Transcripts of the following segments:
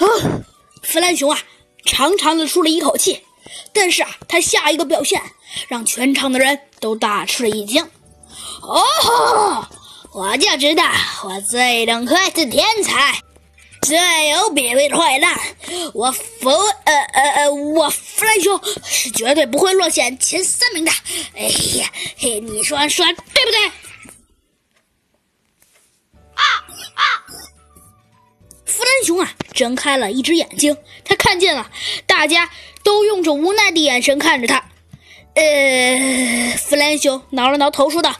啊，弗兰熊啊，长长的出了一口气，但是啊，他下一个表现让全场的人都大吃了一惊。哦，我就知道，我最懂可爱的天才，最有品味的坏蛋，我弗呃呃呃，我弗兰熊是绝对不会落选前三名的。哎呀，嘿，你说说熊啊，睁开了一只眼睛，他看见了大家都用着无奈的眼神看着他。呃，弗兰熊挠了挠头，说道：“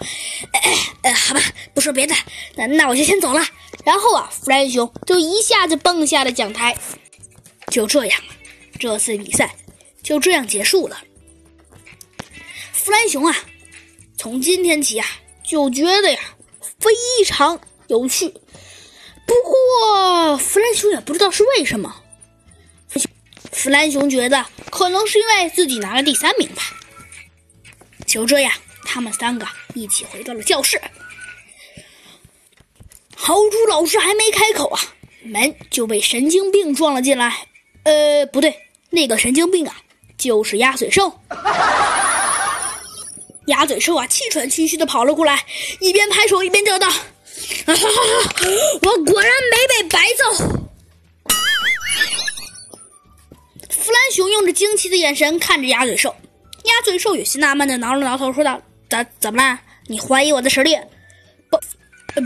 呃，好吧，不说别的，那那我就先走了。”然后啊，弗兰熊就一下子蹦下了讲台。就这样，这次比赛就这样结束了。弗兰熊啊，从今天起啊，就觉得呀非常有趣。弗兰熊也不知道是为什么。弗兰熊觉得可能是因为自己拿了第三名吧。就这样，他们三个一起回到了教室。豪猪老师还没开口啊，门就被神经病撞了进来。呃，不对，那个神经病啊，就是鸭嘴兽。鸭嘴兽啊，气喘吁吁的跑了过来，一边拍手一边叫道：“啊哈哈！我果然没白揍。”弗兰熊用着惊奇的眼神看着鸭嘴兽。鸭嘴兽有些纳闷的挠了挠头，说道：“怎怎么了？你怀疑我的实力？不，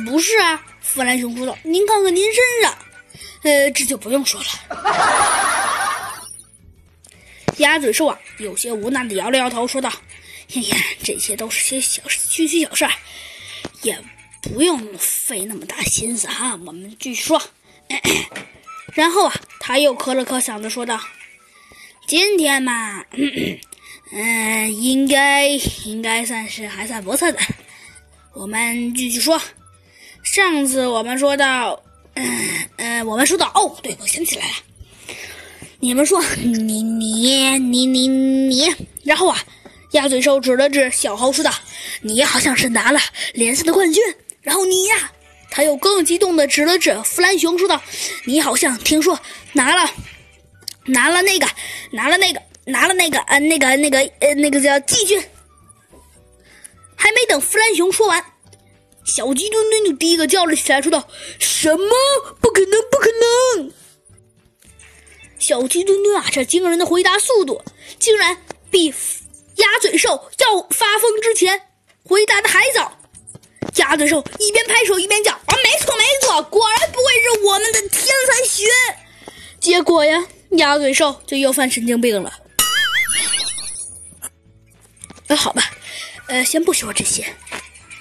不是啊。”弗兰熊说道：“您看看您身上，呃，这就不用说了。”鸭嘴兽啊，有些无奈的摇了摇头，说道：“ 嘿嘿，这些都是些小事区区小事儿，也不用费那么大心思哈。我们继续说。” 然后啊，他又咳了咳嗓子，说道：“今天嘛。”嗯，应该应该算是还算不错的。我们继续说，上次我们说到，嗯嗯，我们说到，哦，对，我想起来了，你们说你你你你你，然后啊，鸭嘴兽指了指小猴说道：“你好像是拿了联赛的冠军。”然后你呀，他又更激动的指了指弗兰熊说道：“你好像听说拿了拿了那个拿了那个。”拿了那个呃，那个那个呃，那个叫季军。还没等弗兰熊说完，小鸡墩墩就第一个叫了起来，说道：“什么？不可能，不可能！”小鸡墩墩啊，这惊人的回答速度，竟然比鸭嘴兽要发疯之前回答的还早。鸭嘴兽一边拍手一边叫：“啊，没错没错，果然不愧是我们的天才学。”结果呀，鸭嘴兽就又犯神经病了。那，好吧，呃，先不说这些。